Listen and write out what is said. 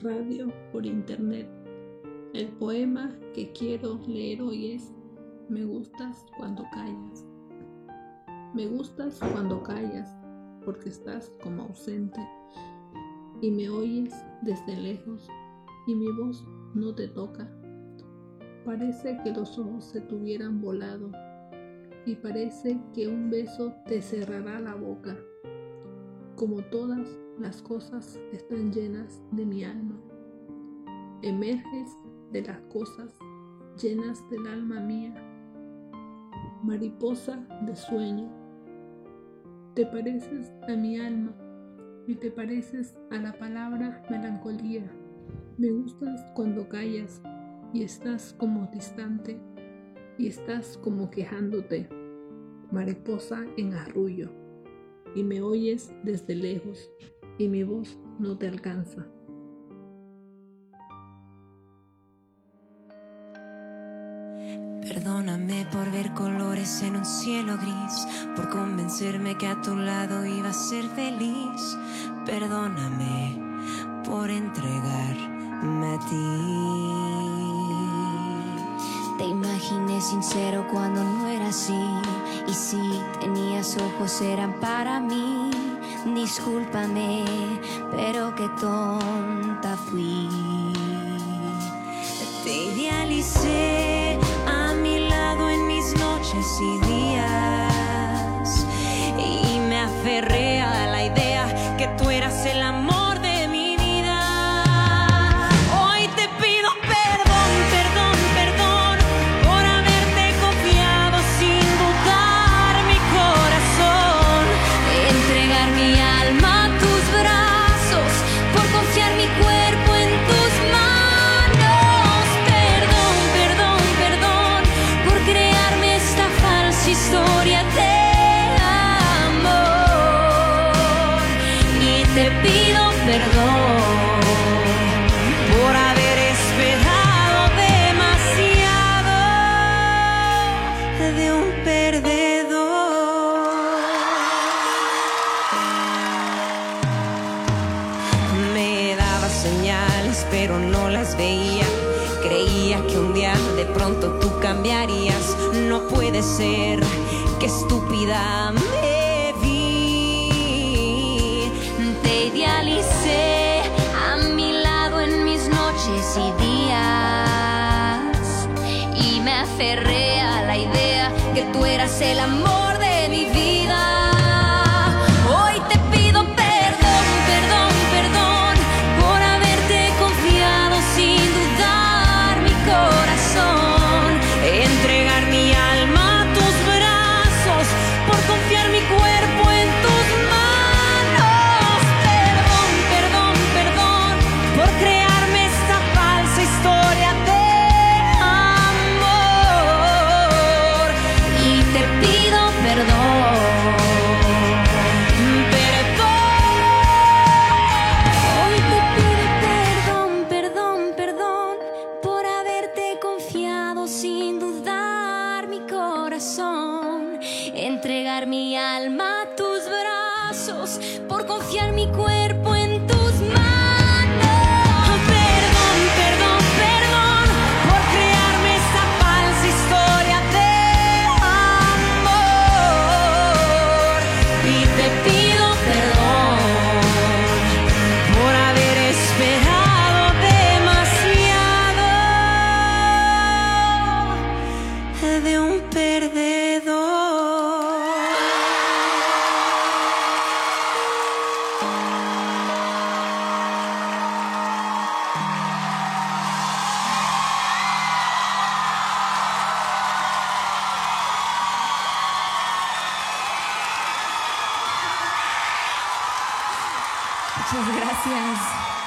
Radio por Internet. El poema que quiero leer hoy es Me gustas cuando callas. Me gustas cuando callas porque estás como ausente y me oyes desde lejos y mi voz no te toca. Parece que los ojos se tuvieran volado y parece que un beso te cerrará la boca como todas las cosas están llenas de mi alma. Emerges de las cosas llenas del alma mía. Mariposa de sueño. Te pareces a mi alma y te pareces a la palabra melancolía. Me gustas cuando callas y estás como distante y estás como quejándote. Mariposa en arrullo y me oyes desde lejos y mi voz no te alcanza. Perdóname por ver colores en un cielo gris, por convencerme que a tu lado iba a ser feliz. Perdóname por entregarme a ti. Te imaginé sincero cuando no era así. Y si tenías ojos eran para mí. Discúlpame, pero qué tonta fui. Te idealicé a mi lado en mis noches y días. Y me aferré a la idea que tú eras el amor. Pido perdón por haber esperado demasiado de un perdedor. Me daba señales, pero no las veía. Creía que un día de pronto tú cambiarías. No puede ser, que estúpida a y días. Y me aferré a la idea que tú eras el amor entregar mi alma a tus brazos, por confiar mi cuerpo en Muchas gracias.